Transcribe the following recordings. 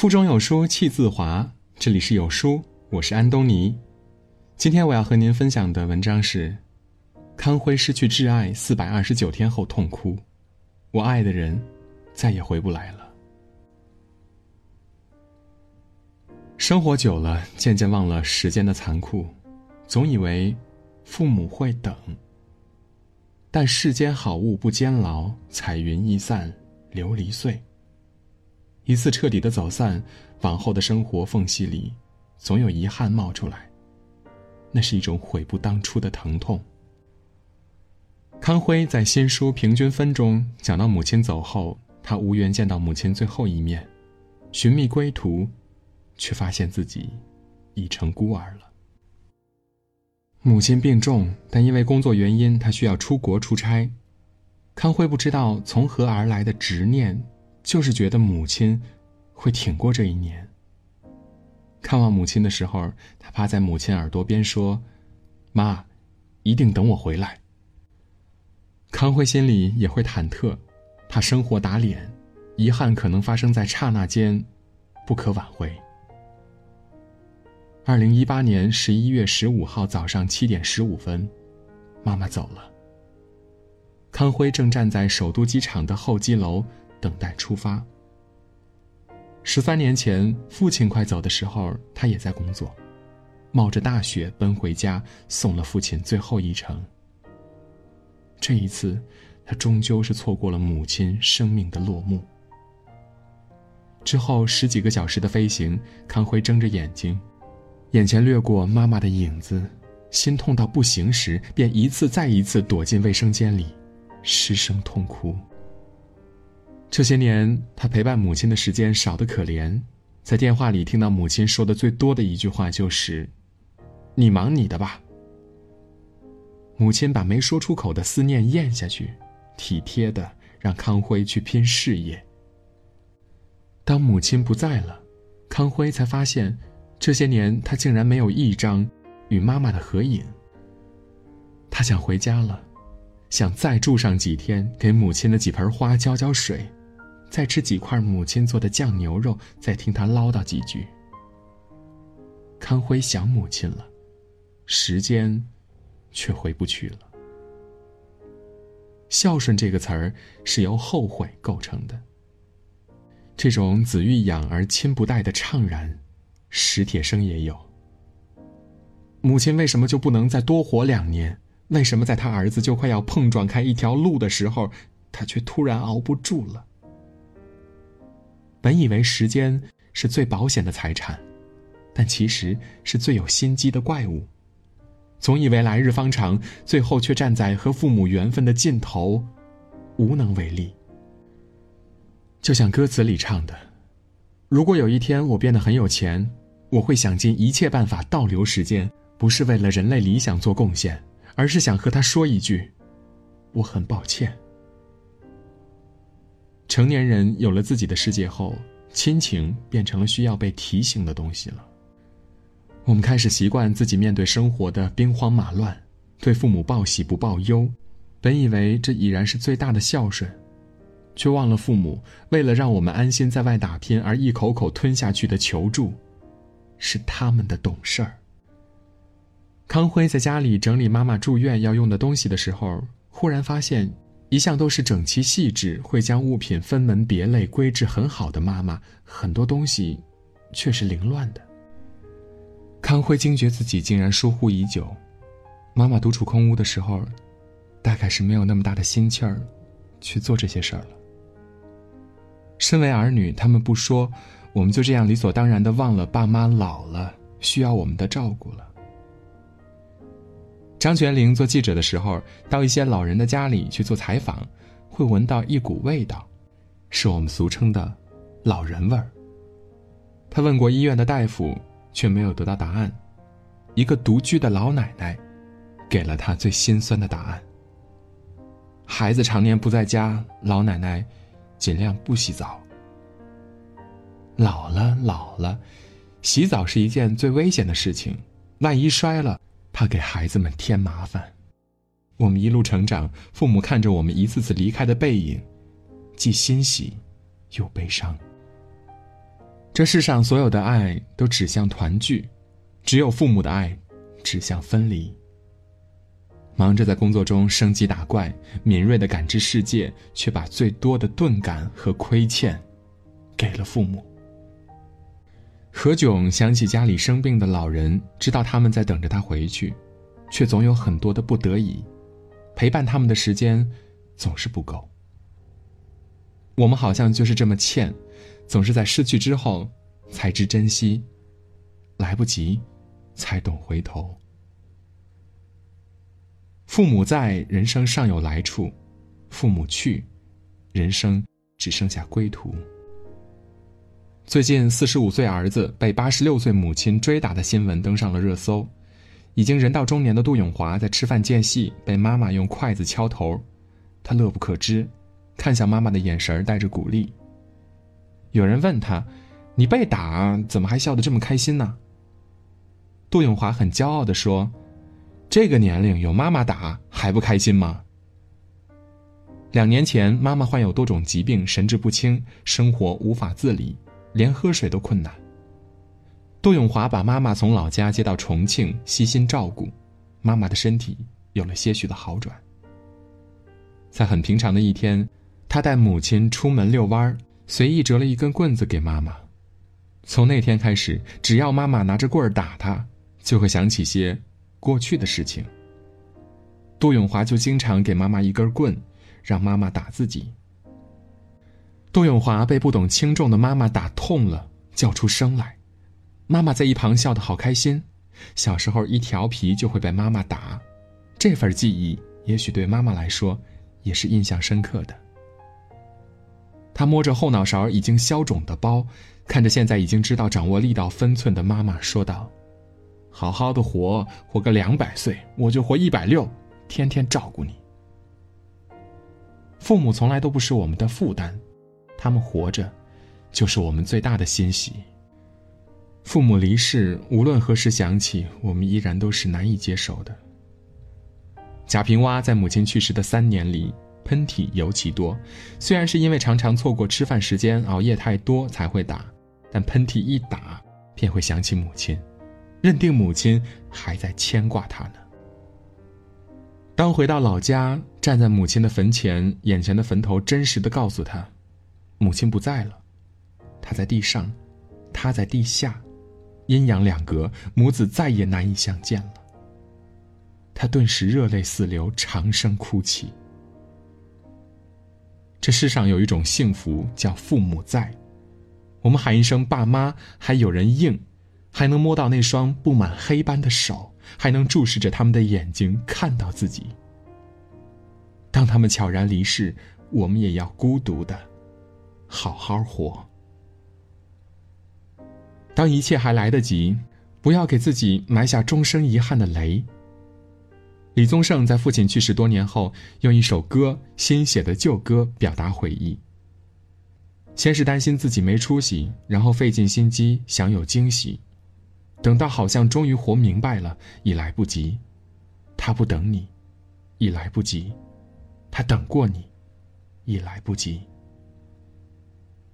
腹中有书气自华，这里是有书，我是安东尼。今天我要和您分享的文章是：康辉失去挚爱四百二十九天后痛哭，我爱的人再也回不来了。生活久了，渐渐忘了时间的残酷，总以为父母会等。但世间好物不坚牢，彩云易散琉璃碎。一次彻底的走散，往后的生活缝隙里，总有遗憾冒出来。那是一种悔不当初的疼痛。康辉在新书《平均分》中讲到，母亲走后，他无缘见到母亲最后一面，寻觅归途，却发现自己已成孤儿了。母亲病重，但因为工作原因，他需要出国出差。康辉不知道从何而来的执念。就是觉得母亲会挺过这一年。看望母亲的时候，他趴在母亲耳朵边说：“妈，一定等我回来。”康辉心里也会忐忑，怕生活打脸，遗憾可能发生在刹那间，不可挽回。二零一八年十一月十五号早上七点十五分，妈妈走了。康辉正站在首都机场的候机楼。等待出发。十三年前，父亲快走的时候，他也在工作，冒着大雪奔回家，送了父亲最后一程。这一次，他终究是错过了母亲生命的落幕。之后十几个小时的飞行，康辉睁着眼睛，眼前掠过妈妈的影子，心痛到不行时，便一次再一次躲进卫生间里，失声痛哭。这些年，他陪伴母亲的时间少得可怜，在电话里听到母亲说的最多的一句话就是：“你忙你的吧。”母亲把没说出口的思念咽下去，体贴的让康辉去拼事业。当母亲不在了，康辉才发现，这些年他竟然没有一张与妈妈的合影。他想回家了，想再住上几天，给母亲的几盆花浇浇水。再吃几块母亲做的酱牛肉，再听他唠叨几句。康辉想母亲了，时间却回不去了。孝顺这个词儿是由后悔构成的。这种子欲养而亲不待的怅然，史铁生也有。母亲为什么就不能再多活两年？为什么在他儿子就快要碰撞开一条路的时候，他却突然熬不住了？本以为时间是最保险的财产，但其实是最有心机的怪物。总以为来日方长，最后却站在和父母缘分的尽头，无能为力。就像歌词里唱的：“如果有一天我变得很有钱，我会想尽一切办法倒流时间，不是为了人类理想做贡献，而是想和他说一句：我很抱歉。”成年人有了自己的世界后，亲情变成了需要被提醒的东西了。我们开始习惯自己面对生活的兵荒马乱，对父母报喜不报忧，本以为这已然是最大的孝顺，却忘了父母为了让我们安心在外打拼而一口口吞下去的求助，是他们的懂事儿。康辉在家里整理妈妈住院要用的东西的时候，忽然发现。一向都是整齐细致，会将物品分门别类归置很好的妈妈，很多东西却是凌乱的。康辉惊觉自己竟然疏忽已久，妈妈独处空屋的时候，大概是没有那么大的心气儿去做这些事儿了。身为儿女，他们不说，我们就这样理所当然的忘了爸妈老了，需要我们的照顾了。张泉灵做记者的时候，到一些老人的家里去做采访，会闻到一股味道，是我们俗称的“老人味儿”。他问过医院的大夫，却没有得到答案。一个独居的老奶奶，给了他最心酸的答案：孩子常年不在家，老奶奶尽量不洗澡。老了老了，洗澡是一件最危险的事情，万一摔了。怕给孩子们添麻烦，我们一路成长，父母看着我们一次次离开的背影，既欣喜，又悲伤。这世上所有的爱都指向团聚，只有父母的爱指向分离。忙着在工作中升级打怪，敏锐的感知世界，却把最多的钝感和亏欠给了父母。何炅想起家里生病的老人，知道他们在等着他回去，却总有很多的不得已，陪伴他们的时间总是不够。我们好像就是这么欠，总是在失去之后才知珍惜，来不及才懂回头。父母在，人生尚有来处；父母去，人生只剩下归途。最近，四十五岁儿子被八十六岁母亲追打的新闻登上了热搜。已经人到中年的杜永华在吃饭间隙被妈妈用筷子敲头，他乐不可支，看向妈妈的眼神带着鼓励。有人问他：“你被打，怎么还笑得这么开心呢？”杜永华很骄傲地说：“这个年龄有妈妈打还不开心吗？”两年前，妈妈患有多种疾病，神志不清，生活无法自理。连喝水都困难。杜永华把妈妈从老家接到重庆，悉心照顾，妈妈的身体有了些许的好转。在很平常的一天，他带母亲出门遛弯儿，随意折了一根棍子给妈妈。从那天开始，只要妈妈拿着棍儿打他，就会想起些过去的事情。杜永华就经常给妈妈一根棍，让妈妈打自己。杜永华被不懂轻重的妈妈打痛了，叫出声来。妈妈在一旁笑得好开心。小时候一调皮就会被妈妈打，这份记忆也许对妈妈来说也是印象深刻的。他摸着后脑勺已经消肿的包，看着现在已经知道掌握力道分寸的妈妈说道：“好好的活，活个两百岁，我就活一百六，天天照顾你。父母从来都不是我们的负担。”他们活着，就是我们最大的欣喜。父母离世，无论何时想起，我们依然都是难以接受的。贾平凹在母亲去世的三年里，喷嚏尤其多。虽然是因为常常错过吃饭时间、熬夜太多才会打，但喷嚏一打，便会想起母亲，认定母亲还在牵挂他呢。当回到老家，站在母亲的坟前，眼前的坟头真实的告诉他。母亲不在了，她在地上，他在地下，阴阳两隔，母子再也难以相见了。他顿时热泪四流，长声哭泣。这世上有一种幸福叫父母在，我们喊一声爸妈，还有人应，还能摸到那双布满黑斑的手，还能注视着他们的眼睛，看到自己。当他们悄然离世，我们也要孤独的。好好活。当一切还来得及，不要给自己埋下终生遗憾的雷。李宗盛在父亲去世多年后，用一首歌新写的旧歌表达悔意。先是担心自己没出息，然后费尽心机想有惊喜，等到好像终于活明白了，已来不及。他不等你，已来不及；他等过你，已来不及。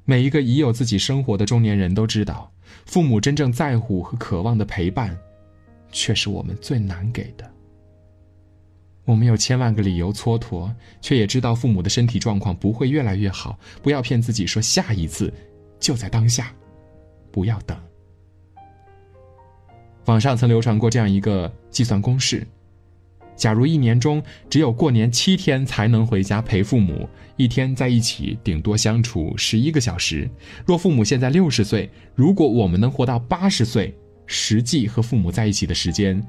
每一个已有自己生活的中年人都知道，父母真正在乎和渴望的陪伴，却是我们最难给的。我们有千万个理由蹉跎，却也知道父母的身体状况不会越来越好。不要骗自己说下一次就在当下，不要等。网上曾流传过这样一个计算公式。假如一年中只有过年七天才能回家陪父母，一天在一起顶多相处十一个小时。若父母现在六十岁，如果我们能活到八十岁，实际和父母在一起的时间，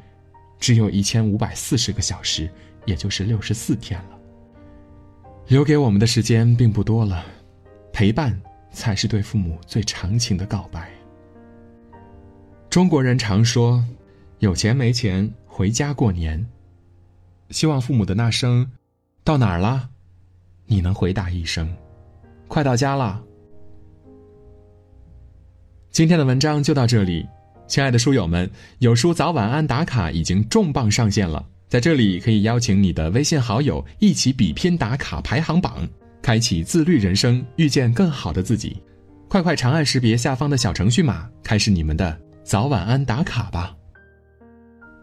只有一千五百四十个小时，也就是六十四天了。留给我们的时间并不多了，陪伴才是对父母最长情的告白。中国人常说，有钱没钱回家过年。希望父母的那声“到哪儿了”，你能回答一声“快到家了”。今天的文章就到这里，亲爱的书友们，有书早晚安打卡已经重磅上线了，在这里可以邀请你的微信好友一起比拼打卡排行榜，开启自律人生，遇见更好的自己。快快长按识别下方的小程序码，开始你们的早晚安打卡吧。